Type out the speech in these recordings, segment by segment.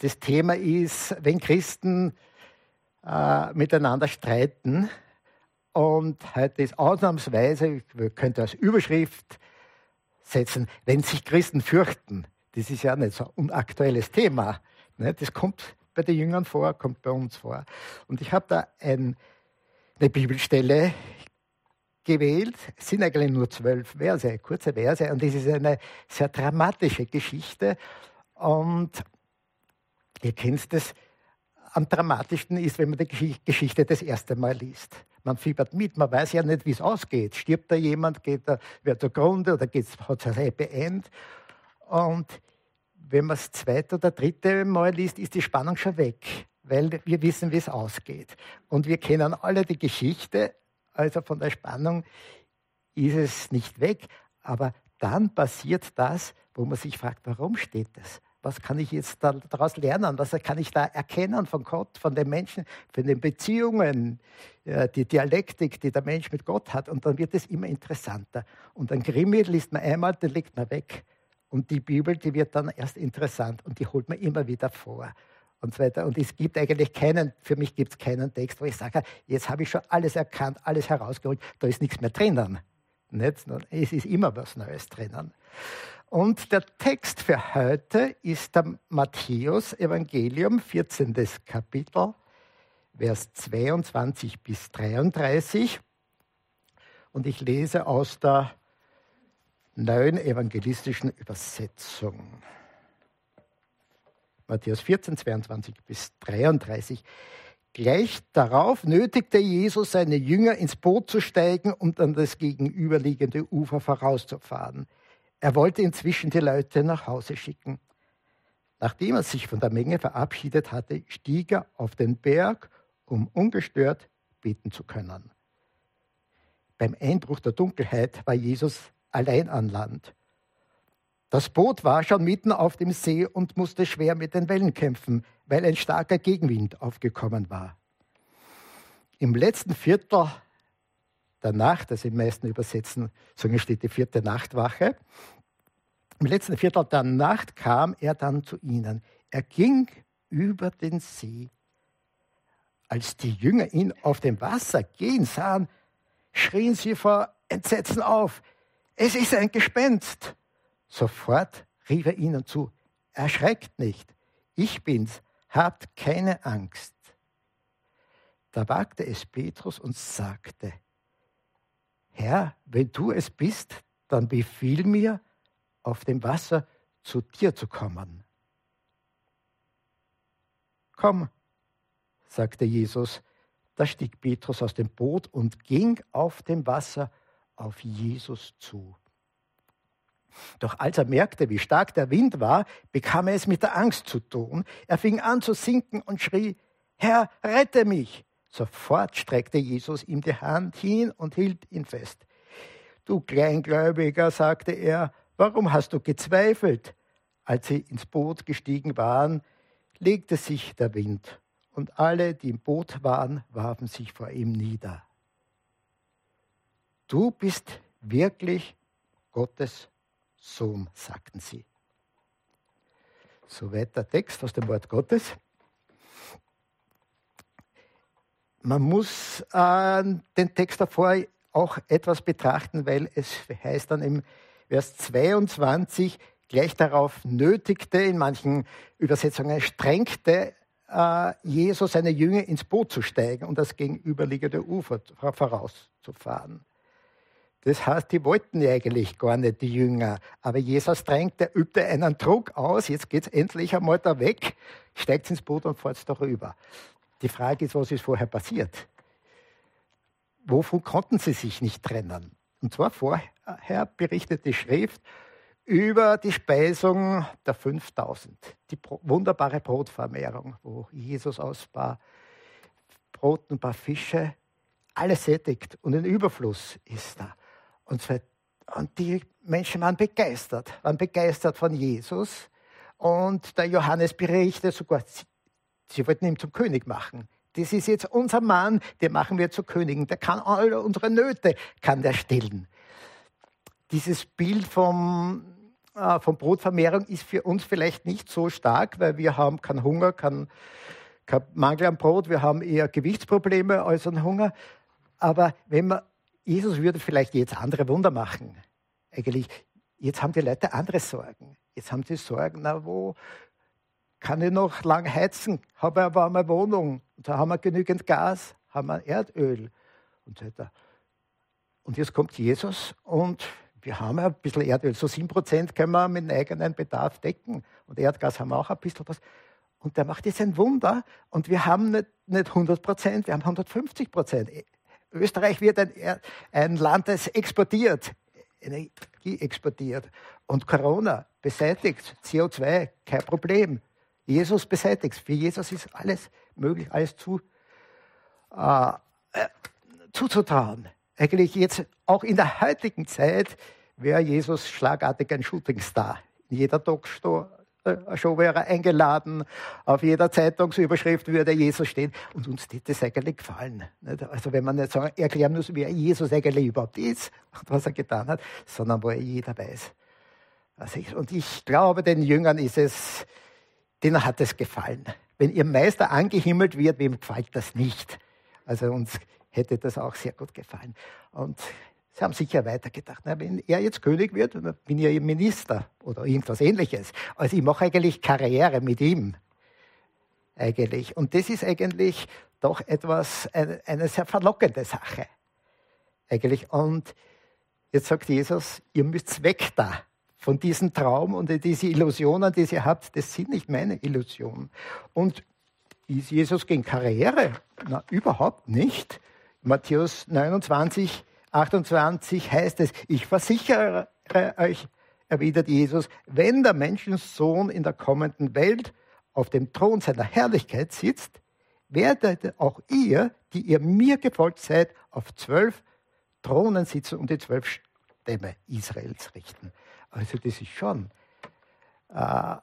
Das Thema ist, wenn Christen äh, miteinander streiten. Und heute ist ausnahmsweise, wir könnten als Überschrift setzen, wenn sich Christen fürchten. Das ist ja nicht so ein unaktuelles Thema. Ne? Das kommt bei den Jüngern vor, kommt bei uns vor. Und ich habe da ein, eine Bibelstelle gewählt. Es sind eigentlich nur zwölf Verse, kurze Verse. Und das ist eine sehr dramatische Geschichte. Und ihr kennt es, am dramatischsten ist, wenn man die Geschichte das erste Mal liest. Man fiebert mit, man weiß ja nicht, wie es ausgeht. Stirbt da jemand, geht er, wird zugrunde oder hat es ein Happy End? Und wenn man das zweite oder dritte Mal liest, ist die Spannung schon weg, weil wir wissen, wie es ausgeht. Und wir kennen alle die Geschichte, also von der Spannung ist es nicht weg, aber dann passiert das, wo man sich fragt, warum steht das? Was kann ich jetzt daraus lernen? Was kann ich da erkennen von Gott, von den Menschen, von den Beziehungen, die Dialektik, die der Mensch mit Gott hat? Und dann wird es immer interessanter. Und ein Krimi liest man einmal, den legt man weg. Und die Bibel, die wird dann erst interessant und die holt man immer wieder vor. Und so weiter. Und es gibt eigentlich keinen, für mich gibt es keinen Text, wo ich sage, jetzt habe ich schon alles erkannt, alles herausgeholt, da ist nichts mehr drinnen. Nicht? Es ist immer was Neues drinnen. Und der Text für heute ist der Matthäus Evangelium, 14. Kapitel, Vers 22 bis 33. Und ich lese aus der neuen evangelistischen Übersetzung. Matthäus 14, 22 bis 33. Gleich darauf nötigte Jesus seine Jünger ins Boot zu steigen und an das gegenüberliegende Ufer vorauszufahren. Er wollte inzwischen die Leute nach Hause schicken. Nachdem er sich von der Menge verabschiedet hatte, stieg er auf den Berg, um ungestört beten zu können. Beim Einbruch der Dunkelheit war Jesus allein an Land. Das Boot war schon mitten auf dem See und musste schwer mit den Wellen kämpfen, weil ein starker Gegenwind aufgekommen war. Im letzten Viertel der Nacht, also im meisten Übersetzen, so steht die vierte Nachtwache. Im letzten Viertel der Nacht kam er dann zu ihnen. Er ging über den See. Als die Jünger ihn auf dem Wasser gehen sahen, schrien sie vor Entsetzen auf. Es ist ein Gespenst. Sofort rief er ihnen zu, erschreckt nicht, ich bin's, habt keine Angst. Da wagte es Petrus und sagte, Herr, wenn du es bist, dann befiehl mir, auf dem Wasser zu dir zu kommen. Komm, sagte Jesus. Da stieg Petrus aus dem Boot und ging auf dem Wasser auf Jesus zu. Doch als er merkte, wie stark der Wind war, bekam er es mit der Angst zu tun. Er fing an zu sinken und schrie, Herr, rette mich! Sofort streckte Jesus ihm die Hand hin und hielt ihn fest. Du Kleingläubiger, sagte er, warum hast du gezweifelt? Als sie ins Boot gestiegen waren, legte sich der Wind, und alle, die im Boot waren, warfen sich vor ihm nieder. Du bist wirklich Gottes Sohn, sagten sie. Soweit der Text aus dem Wort Gottes. Man muss äh, den Text davor auch etwas betrachten, weil es heißt dann im Vers 22, gleich darauf nötigte, in manchen Übersetzungen strengte äh, Jesus seine Jünger ins Boot zu steigen und das gegenüberliegende Ufer vorauszufahren. Das heißt, die wollten ja eigentlich gar nicht, die Jünger. Aber Jesus drängt, der übte einen Druck aus. Jetzt geht es endlich einmal da weg, steigt ins Boot und fährt darüber. Die Frage ist, was ist vorher passiert? Wovon konnten sie sich nicht trennen? Und zwar vorher berichtet die Schrift über die Speisung der 5000, die wunderbare Brotvermehrung, wo Jesus aus ein paar Broten, ein paar Fische alles sättigt und ein Überfluss ist da. Und, so, und die Menschen waren begeistert, waren begeistert von Jesus. Und der Johannes berichtet sogar, sie, wollten ihn zum König machen. Das ist jetzt unser Mann, den machen wir zu Königen. Der kann alle unsere Nöte, kann der stillen. Dieses Bild vom, äh, von Brotvermehrung ist für uns vielleicht nicht so stark, weil wir haben keinen Hunger, keinen, keinen Mangel an Brot, wir haben eher Gewichtsprobleme als an Hunger. Aber wenn man, Jesus würde vielleicht jetzt andere Wunder machen. Eigentlich, jetzt haben die Leute andere Sorgen. Jetzt haben sie Sorgen, na, wo kann ich noch lang heizen? Habe eine Wohnung. Und da haben wir genügend Gas, haben wir Erdöl und so weiter. Und jetzt kommt Jesus und wir haben ein bisschen Erdöl. So 7% können wir mit dem eigenen Bedarf decken. Und Erdgas haben wir auch ein bisschen was. Und der macht jetzt ein Wunder. Und wir haben nicht, nicht 100% wir haben 150% Österreich wird ein, ein Land, das exportiert, Energie exportiert. Und Corona beseitigt, CO2, kein Problem. Jesus beseitigt. Für Jesus ist alles möglich, alles zu, äh, äh, zuzutrauen. Eigentlich jetzt auch in der heutigen Zeit wäre Jesus schlagartig ein Shootingstar. In jeder Talkshow äh, wäre er eingeladen, auf jeder Zeitungsüberschrift würde Jesus stehen. Und uns hätte das eigentlich gefallen. Also wenn man nicht sagen, erklären muss, wer Jesus eigentlich überhaupt ist und was er getan hat, sondern wo jeder weiß. und ich glaube, den Jüngern ist es, denen hat es gefallen. Wenn ihr Meister angehimmelt wird, wem gefällt das nicht? Also uns hätte das auch sehr gut gefallen. Und sie haben sicher weitergedacht, na, wenn er jetzt König wird, bin ich ja Minister oder irgendwas ähnliches. Also ich mache eigentlich Karriere mit ihm. Eigentlich. Und das ist eigentlich doch etwas, eine sehr verlockende Sache. Eigentlich. Und jetzt sagt Jesus, ihr müsst weg da von diesem Traum und diese Illusionen, die ihr habt, das sind nicht meine Illusionen. Und ist Jesus gegen Karriere? Na, überhaupt nicht. Matthäus 29, 28 heißt es, ich versichere euch, erwidert Jesus, wenn der Menschensohn in der kommenden Welt auf dem Thron seiner Herrlichkeit sitzt, werdet auch ihr, die ihr mir gefolgt seid, auf zwölf Thronen sitzen und die zwölf Stämme Israels richten. Also das ist schon äh,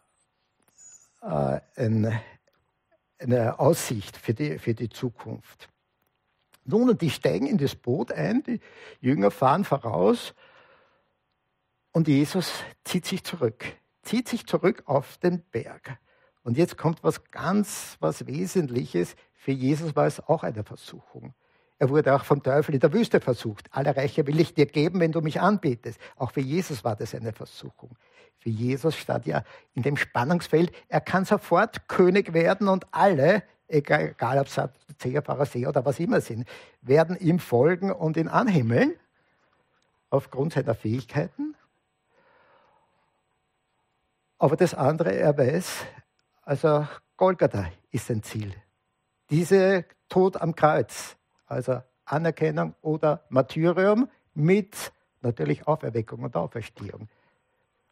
äh, ein, eine Aussicht für die, für die Zukunft. Nun, und die steigen in das Boot ein, die Jünger fahren voraus und Jesus zieht sich zurück, zieht sich zurück auf den Berg. Und jetzt kommt was ganz, was Wesentliches. Für Jesus war es auch eine Versuchung. Er wurde auch vom Teufel in der Wüste versucht. Alle Reiche will ich dir geben, wenn du mich anbetest. Auch für Jesus war das eine Versuchung. Für Jesus stand ja in dem Spannungsfeld, er kann sofort König werden und alle egal, egal ob Sadduzäer, Pharisäer oder was immer sind, werden ihm folgen und ihn anhimmeln, aufgrund seiner Fähigkeiten. Aber das andere, er weiß, also Golgatha ist sein Ziel. Diese Tod am Kreuz, also Anerkennung oder Martyrium mit natürlich Auferweckung und Auferstehung.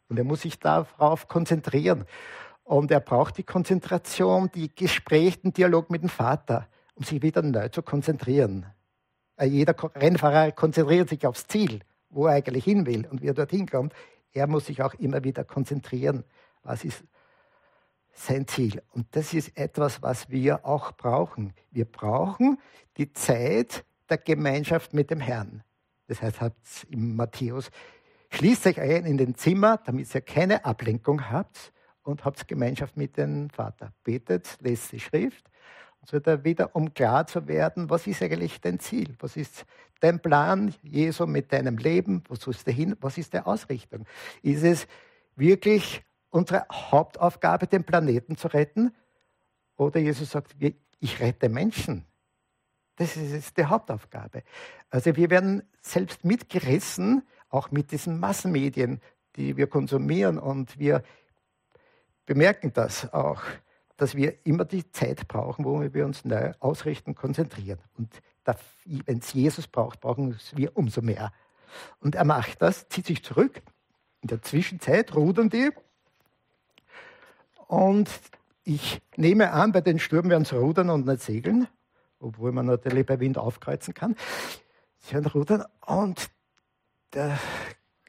Und er muss sich darauf konzentrieren. Und er braucht die Konzentration, die Gespräche, den Dialog mit dem Vater, um sich wieder neu zu konzentrieren. Äh, jeder Rennfahrer konzentriert sich aufs Ziel, wo er eigentlich hin will und wie er dorthin kommt. Er muss sich auch immer wieder konzentrieren. Was ist sein Ziel? Und das ist etwas, was wir auch brauchen. Wir brauchen die Zeit der Gemeinschaft mit dem Herrn. Das heißt, hat im Matthäus, schließt euch ein in den Zimmer, damit ihr keine Ablenkung habt und habt Gemeinschaft mit dem Vater. Betet, lest die Schrift und so weiter wieder, um klar zu werden, was ist eigentlich dein Ziel? Was ist dein Plan, Jesu, mit deinem Leben? Wo sollst du hin? Was ist die Ausrichtung? Ist es wirklich unsere Hauptaufgabe, den Planeten zu retten? Oder Jesus sagt, ich rette Menschen. Das ist die Hauptaufgabe. Also wir werden selbst mitgerissen, auch mit diesen Massenmedien, die wir konsumieren und wir bemerken das auch, dass wir immer die Zeit brauchen, wo wir uns neu ausrichten, konzentrieren. Und wenn es Jesus braucht, brauchen wir umso mehr. Und er macht das, zieht sich zurück. In der Zwischenzeit rudern die. Und ich nehme an, bei den Sturm werden sie rudern und nicht segeln, obwohl man natürlich bei Wind aufkreuzen kann. Sie werden rudern und der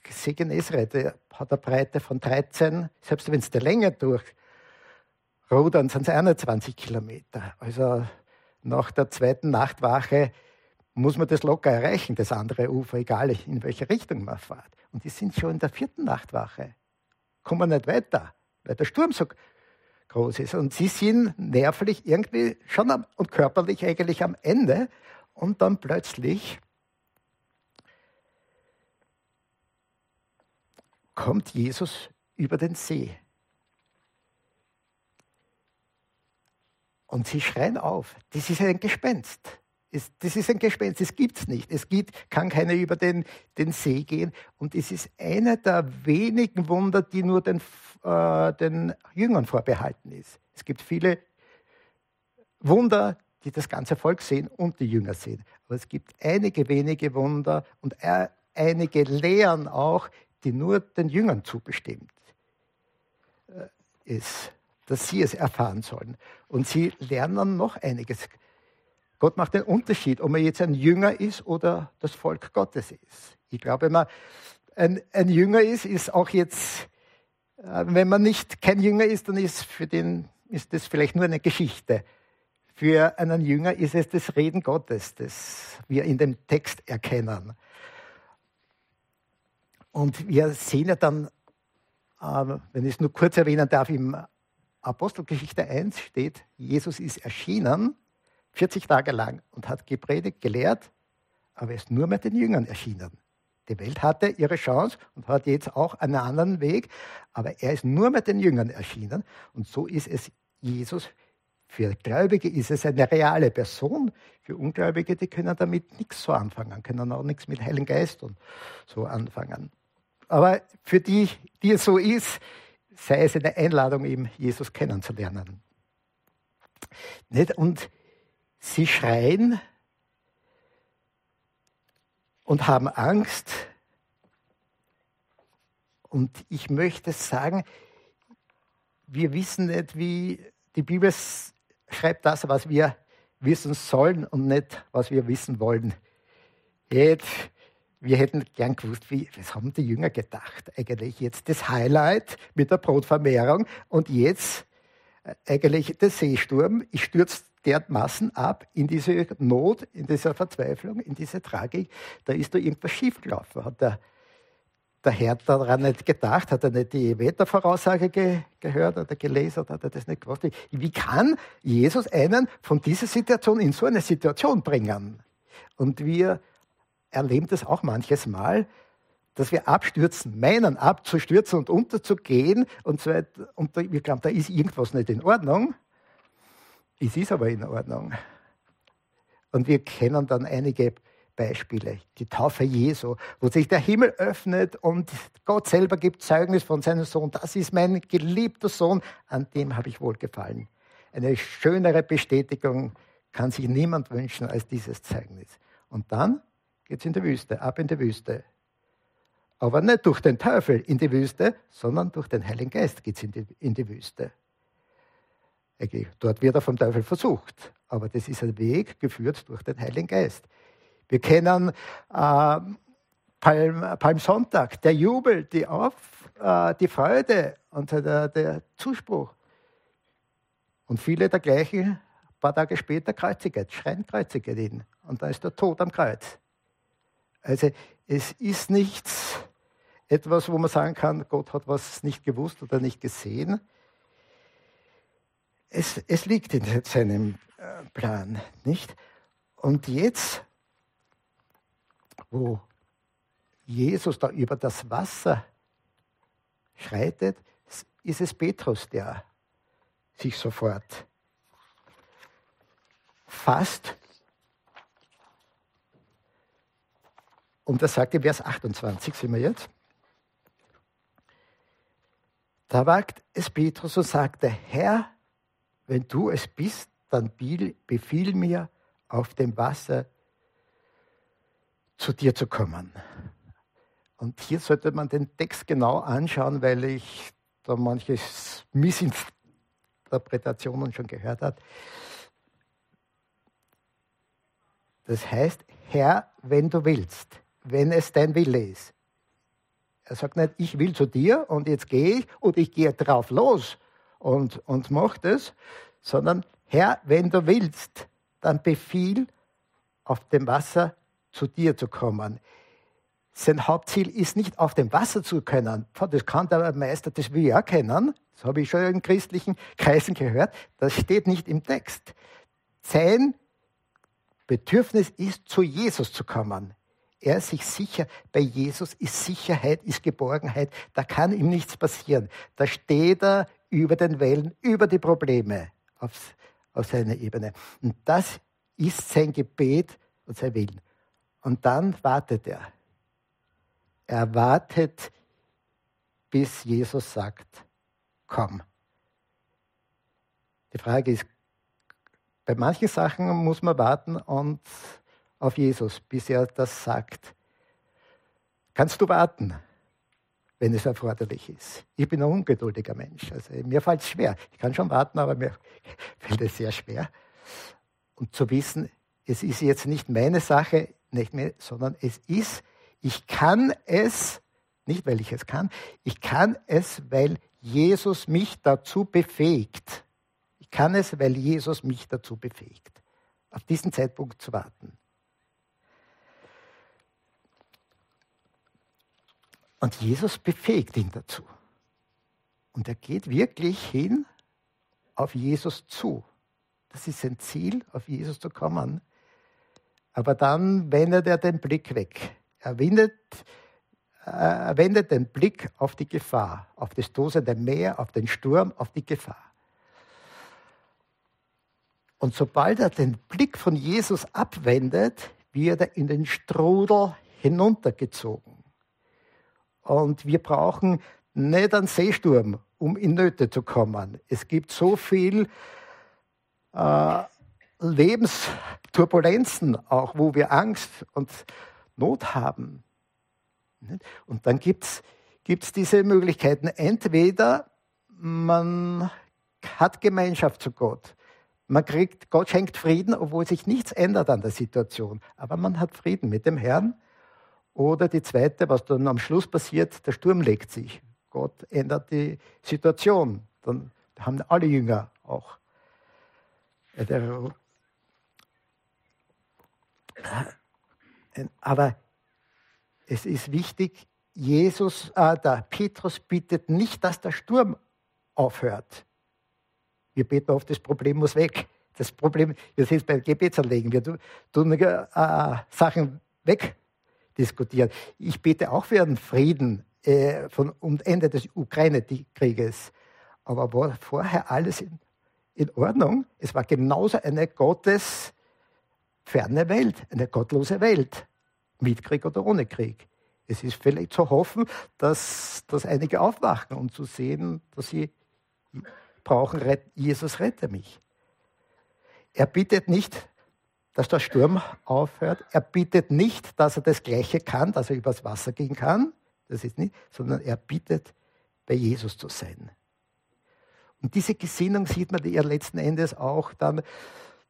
See Genezareth hat eine Breite von 13, selbst wenn es der Länge durch rudern, sind es 21 Kilometer. Also nach der zweiten Nachtwache muss man das locker erreichen, das andere Ufer, egal in welche Richtung man fährt. Und die sind schon in der vierten Nachtwache. kommen nicht weiter, weil der Sturm so groß ist. Und sie sind nervlich irgendwie schon am, und körperlich eigentlich am Ende. Und dann plötzlich kommt Jesus über den See. Und sie schreien auf. Das ist ein Gespenst. Das ist ein Gespenst, das gibt es nicht. Es gibt, kann keiner über den, den See gehen. Und es ist einer der wenigen Wunder, die nur den, äh, den Jüngern vorbehalten ist. Es gibt viele Wunder, die das ganze Volk sehen und die Jünger sehen. Aber es gibt einige wenige Wunder und einige Lehren auch, die nur den Jüngern zubestimmt äh, ist, dass sie es erfahren sollen. Und sie lernen noch einiges. Gott macht den Unterschied, ob man jetzt ein Jünger ist oder das Volk Gottes ist. Ich glaube, wenn man ein, ein Jünger ist, ist auch jetzt, äh, wenn man nicht kein Jünger ist, dann ist für den ist das vielleicht nur eine Geschichte. Für einen Jünger ist es das Reden Gottes, das wir in dem Text erkennen. Und wir sehen ja dann, äh, wenn ich es nur kurz erwähnen darf, im Apostelgeschichte 1 steht, Jesus ist erschienen 40 Tage lang und hat gepredigt, gelehrt, aber er ist nur mit den Jüngern erschienen. Die Welt hatte ihre Chance und hat jetzt auch einen anderen Weg, aber er ist nur mit den Jüngern erschienen. Und so ist es Jesus. Für Gläubige ist es eine reale Person. Für Ungläubige, die können damit nichts so anfangen, können auch nichts mit Heiligen Geist und so anfangen. Aber für die, die es so ist, sei es eine Einladung, eben Jesus kennenzulernen. Und Sie schreien und haben Angst. Und ich möchte sagen, wir wissen nicht, wie die Bibel schreibt das, was wir wissen sollen und nicht, was wir wissen wollen. Jetzt, wir hätten gern gewusst, wie, was haben die Jünger gedacht eigentlich? Jetzt das Highlight mit der Brotvermehrung und jetzt äh, eigentlich der Seesturm. Ich stürze dermaßen ab in diese Not, in dieser Verzweiflung, in diese Tragik, da ist da irgendwas schiefgelaufen. Hat der, der Herr daran nicht gedacht? Hat er nicht die Wettervoraussage ge, gehört oder gelesen hat er das nicht gewusst? Wie kann Jesus einen von dieser Situation in so eine Situation bringen? Und wir erleben das auch manches Mal, dass wir abstürzen, meinen abzustürzen und unterzugehen und so. Und wir glauben, da ist irgendwas nicht in Ordnung. Es ist aber in Ordnung. Und wir kennen dann einige Beispiele. Die Taufe Jesu, wo sich der Himmel öffnet und Gott selber gibt Zeugnis von seinem Sohn. Das ist mein geliebter Sohn, an dem habe ich wohlgefallen. Eine schönere Bestätigung kann sich niemand wünschen als dieses Zeugnis. Und dann geht es in die Wüste, ab in die Wüste. Aber nicht durch den Teufel in die Wüste, sondern durch den Heiligen Geist geht es in die, in die Wüste. Dort wird er vom Teufel versucht. Aber das ist ein Weg geführt durch den Heiligen Geist. Wir kennen äh, Palm, Palmsonntag, der Jubel, die, Auf, äh, die Freude und der, der, Zuspruch. Und viele der gleichen, ein paar Tage später, kreuziget, schreien kreuziget ihn. Und da ist der Tod am Kreuz. Also es ist nichts, etwas, wo man sagen kann, Gott hat was nicht gewusst oder nicht gesehen, es, es liegt in seinem äh, Plan, nicht? Und jetzt, wo Jesus da über das Wasser schreitet, ist es Petrus, der sich sofort fasst. Und das sagt in Vers 28, sind wir jetzt. Da wagt es Petrus und sagte, Herr, wenn du es bist, dann befiehl mir, auf dem Wasser zu dir zu kommen. Und hier sollte man den Text genau anschauen, weil ich da manche Missinterpretationen schon gehört habe. Das heißt, Herr, wenn du willst, wenn es dein Wille ist. Er sagt nicht, ich will zu dir und jetzt gehe ich und ich gehe drauf los, und, und mach das, sondern Herr, wenn du willst, dann befiehl, auf dem Wasser zu dir zu kommen. sein Hauptziel ist nicht auf dem Wasser zu können. Das kann der Meister, das will auch kennen. Das habe ich schon in christlichen Kreisen gehört. Das steht nicht im Text. Sein Bedürfnis ist, zu Jesus zu kommen. Er ist sich sicher, bei Jesus ist Sicherheit, ist Geborgenheit, da kann ihm nichts passieren. Da steht er über den Wellen, über die Probleme auf, auf seiner Ebene. Und das ist sein Gebet und sein Willen. Und dann wartet er. Er wartet, bis Jesus sagt, komm. Die Frage ist, bei manchen Sachen muss man warten und auf Jesus, bis er das sagt. Kannst du warten, wenn es erforderlich ist? Ich bin ein ungeduldiger Mensch. Also mir fällt es schwer. Ich kann schon warten, aber mir fällt es sehr schwer. Und zu wissen, es ist jetzt nicht meine Sache, nicht mehr, sondern es ist, ich kann es, nicht weil ich es kann, ich kann es, weil Jesus mich dazu befähigt. Ich kann es, weil Jesus mich dazu befähigt, auf diesen Zeitpunkt zu warten. Und Jesus befähigt ihn dazu. Und er geht wirklich hin auf Jesus zu. Das ist sein Ziel, auf Jesus zu kommen. Aber dann wendet er den Blick weg. Er wendet, äh, er wendet den Blick auf die Gefahr, auf das tosende Meer, auf den Sturm, auf die Gefahr. Und sobald er den Blick von Jesus abwendet, wird er in den Strudel hinuntergezogen. Und wir brauchen nicht einen Seesturm, um in Nöte zu kommen. Es gibt so viel äh, Lebensturbulenzen auch, wo wir Angst und Not haben. Und dann gibt es diese Möglichkeiten. Entweder man hat Gemeinschaft zu Gott. Man kriegt, Gott schenkt Frieden, obwohl sich nichts ändert an der Situation. Aber man hat Frieden mit dem Herrn oder die zweite, was dann am Schluss passiert, der Sturm legt sich. Gott ändert die Situation. Dann haben alle Jünger auch. Aber es ist wichtig, Jesus, äh, der Petrus bittet nicht, dass der Sturm aufhört. Wir beten oft, das Problem muss weg. Das Problem, wir es bei Gebetsanlegen, wir tun äh, Sachen weg diskutieren. Ich bete auch für einen Frieden äh, von, um Ende des Ukraine-Krieges. Aber war vorher alles in, in Ordnung? Es war genauso eine gottesferne Welt, eine gottlose Welt. Mit Krieg oder ohne Krieg. Es ist vielleicht zu hoffen, dass, dass einige aufwachen und zu sehen, dass sie brauchen, Jesus rette mich. Er bittet nicht dass der Sturm aufhört. Er bittet nicht, dass er das Gleiche kann, dass er übers Wasser gehen kann, das ist nicht, sondern er bittet, bei Jesus zu sein. Und diese Gesinnung sieht man ja letzten Endes auch dann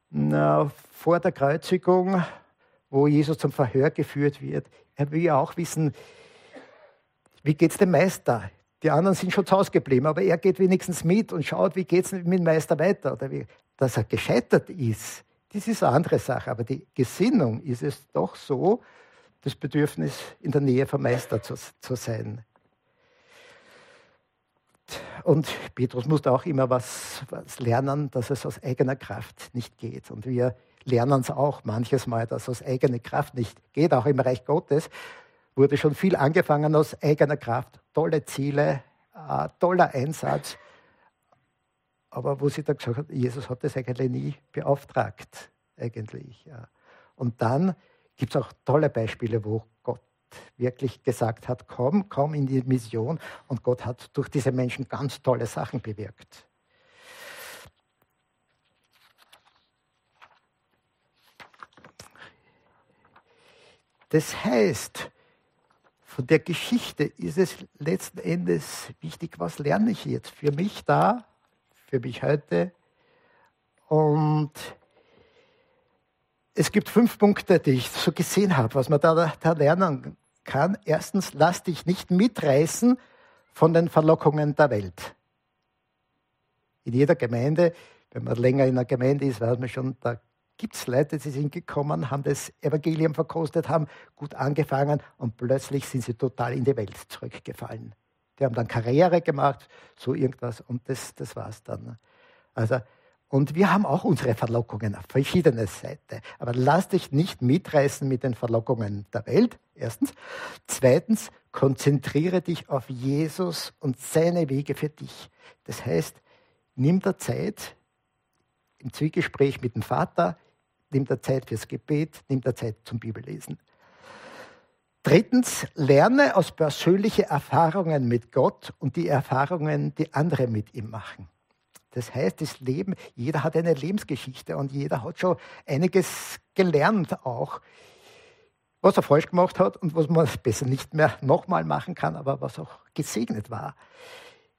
na, vor der Kreuzigung, wo Jesus zum Verhör geführt wird. Er will ja auch wissen, wie geht es dem Meister? Die anderen sind schon zu Hause geblieben, aber er geht wenigstens mit und schaut, wie geht es mit dem Meister weiter. Oder wie, dass er gescheitert ist, das ist eine andere Sache, aber die Gesinnung ist es doch so, das Bedürfnis, in der Nähe vom Meister zu, zu sein. Und Petrus musste auch immer was, was, lernen, dass es aus eigener Kraft nicht geht. Und wir lernen es auch manches Mal, dass es aus eigener Kraft nicht geht. Auch im Reich Gottes wurde schon viel angefangen aus eigener Kraft. Tolle Ziele, äh, toller Einsatz aber wo sie dann gesagt hat, Jesus hat das eigentlich nie beauftragt, eigentlich. Ja. Und dann gibt es auch tolle Beispiele, wo Gott wirklich gesagt hat, komm, komm in die Mission. Und Gott hat durch diese Menschen ganz tolle Sachen bewirkt. Das heißt, von der Geschichte ist es letzten Endes wichtig, was lerne ich jetzt für mich da für mich heute. Und es gibt fünf Punkte, die ich so gesehen habe, was man da, da lernen kann. Erstens, lass dich nicht mitreißen von den Verlockungen der Welt. In jeder Gemeinde, wenn man länger in einer Gemeinde ist, weiß man schon, da gibt es Leute, die sind gekommen, haben das Evangelium verkostet, haben gut angefangen und plötzlich sind sie total in die Welt zurückgefallen. Die haben dann Karriere gemacht, so irgendwas und das, das war es dann. Also, und wir haben auch unsere Verlockungen auf verschiedene Seiten. Aber lass dich nicht mitreißen mit den Verlockungen der Welt, erstens. Zweitens, konzentriere dich auf Jesus und seine Wege für dich. Das heißt, nimm der Zeit im Zwiegespräch mit dem Vater, nimm der Zeit fürs Gebet, nimm der Zeit zum Bibellesen. Drittens, lerne aus persönlichen Erfahrungen mit Gott und die Erfahrungen, die andere mit ihm machen. Das heißt, das Leben, jeder hat eine Lebensgeschichte und jeder hat schon einiges gelernt auch, was er falsch gemacht hat und was man besser nicht mehr nochmal machen kann, aber was auch gesegnet war.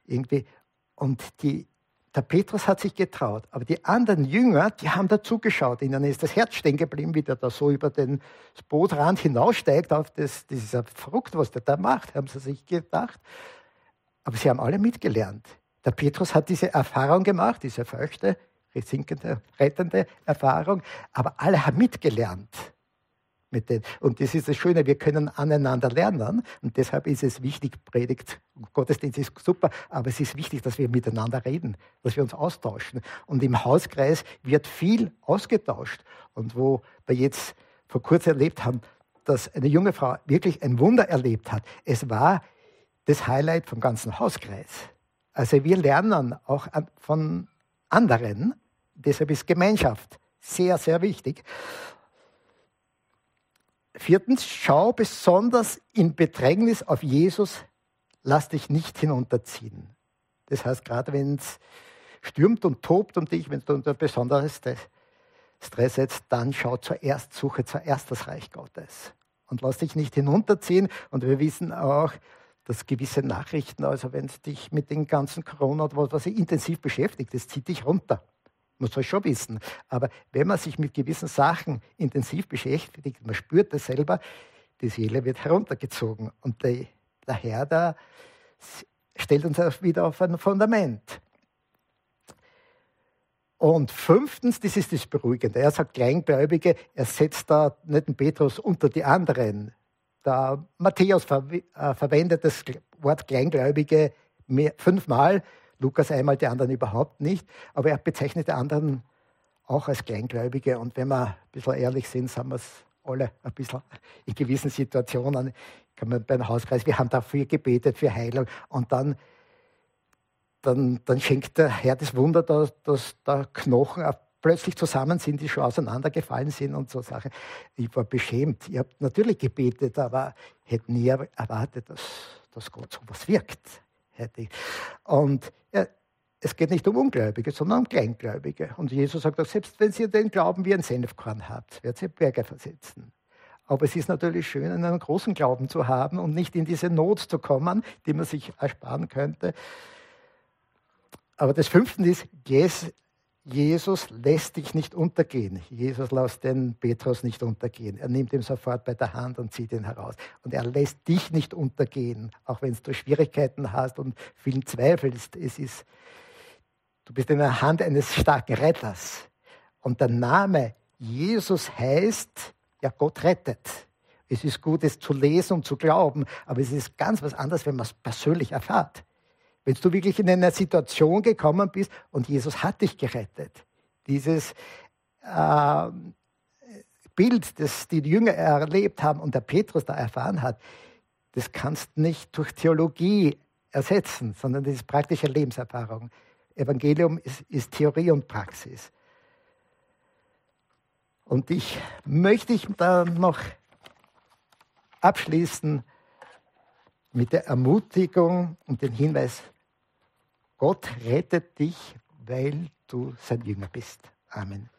Irgendwie. Und die der Petrus hat sich getraut, aber die anderen Jünger, die haben dazugeschaut. Ihnen ist das Herz stehen geblieben, wie der da so über den Bootrand hinaussteigt. Auf das, das ist was der da macht, haben sie sich gedacht. Aber sie haben alle mitgelernt. Der Petrus hat diese Erfahrung gemacht, diese feuchte, sinkende, rettende Erfahrung, aber alle haben mitgelernt mit denen. Und das ist das Schöne, wir können aneinander lernen. Und deshalb ist es wichtig, Predigt, Gottesdienst ist super, aber es ist wichtig, dass wir miteinander reden, dass wir uns austauschen. Und im Hauskreis wird viel ausgetauscht. Und wo wir jetzt vor kurzem erlebt haben, dass eine junge Frau wirklich ein Wunder erlebt hat. Es war das Highlight vom ganzen Hauskreis. Also wir lernen auch von anderen. Deshalb ist Gemeinschaft sehr, sehr wichtig. Viertens, schau besonders in Bedrängnis auf Jesus, lass dich nicht hinunterziehen. Das heißt, gerade wenn es stürmt und tobt um dich, wenn du unter besonderes Stress setzt, dann schau zuerst, suche zuerst das Reich Gottes. Und lass dich nicht hinunterziehen. Und wir wissen auch, dass gewisse Nachrichten, also wenn es dich mit den ganzen Corona oder was, was intensiv beschäftigt, das zieht dich runter muss man schon wissen. Aber wenn man sich mit gewissen Sachen intensiv beschäftigt, man spürt das selber, die Seele wird heruntergezogen. Und der, der Herr da stellt uns wieder auf ein Fundament. Und fünftens, das ist das Beruhigende. Er sagt Kleingläubige, er setzt da nicht den Petrus unter die anderen. Der Matthäus äh, verwendet das Wort Kleingläubige fünfmal. Lukas einmal, die anderen überhaupt nicht. Aber er bezeichnet die anderen auch als Kleingläubige. Und wenn wir ein bisschen ehrlich sind, sind wir es alle ein bisschen in gewissen Situationen. Kann man beim Hauskreis, wir haben dafür gebetet, für Heilung. Und dann, dann, dann schenkt der Herr das Wunder, dass, dass der Knochen plötzlich zusammen sind, die schon auseinandergefallen sind und so Sachen. Ich war beschämt. Ich habe natürlich gebetet, aber hätte nie erwartet, dass, dass Gott so was wirkt. Und ja, es geht nicht um Ungläubige, sondern um Kleingläubige. Und Jesus sagt auch, selbst wenn ihr den Glauben wie ein Senfkorn habt, werdet ihr Berge versetzen. Aber es ist natürlich schön, einen großen Glauben zu haben und nicht in diese Not zu kommen, die man sich ersparen könnte. Aber das Fünfte ist, Jesus lässt dich nicht untergehen. Jesus lässt den Petrus nicht untergehen. Er nimmt ihn sofort bei der Hand und zieht ihn heraus. Und er lässt dich nicht untergehen, auch wenn du Schwierigkeiten hast und vielen zweifelst. Es ist, du bist in der Hand eines starken Retters. Und der Name Jesus heißt, ja, Gott rettet. Es ist gut, es zu lesen und zu glauben, aber es ist ganz was anderes, wenn man es persönlich erfahrt. Wenn du wirklich in eine Situation gekommen bist und Jesus hat dich gerettet, dieses äh, Bild, das die Jünger erlebt haben und der Petrus da erfahren hat, das kannst du nicht durch Theologie ersetzen, sondern das ist praktische Lebenserfahrung. Evangelium ist, ist Theorie und Praxis. Und ich möchte ich da noch abschließen mit der Ermutigung und dem Hinweis, Gott rettet dich, weil du sein Jünger bist. Amen.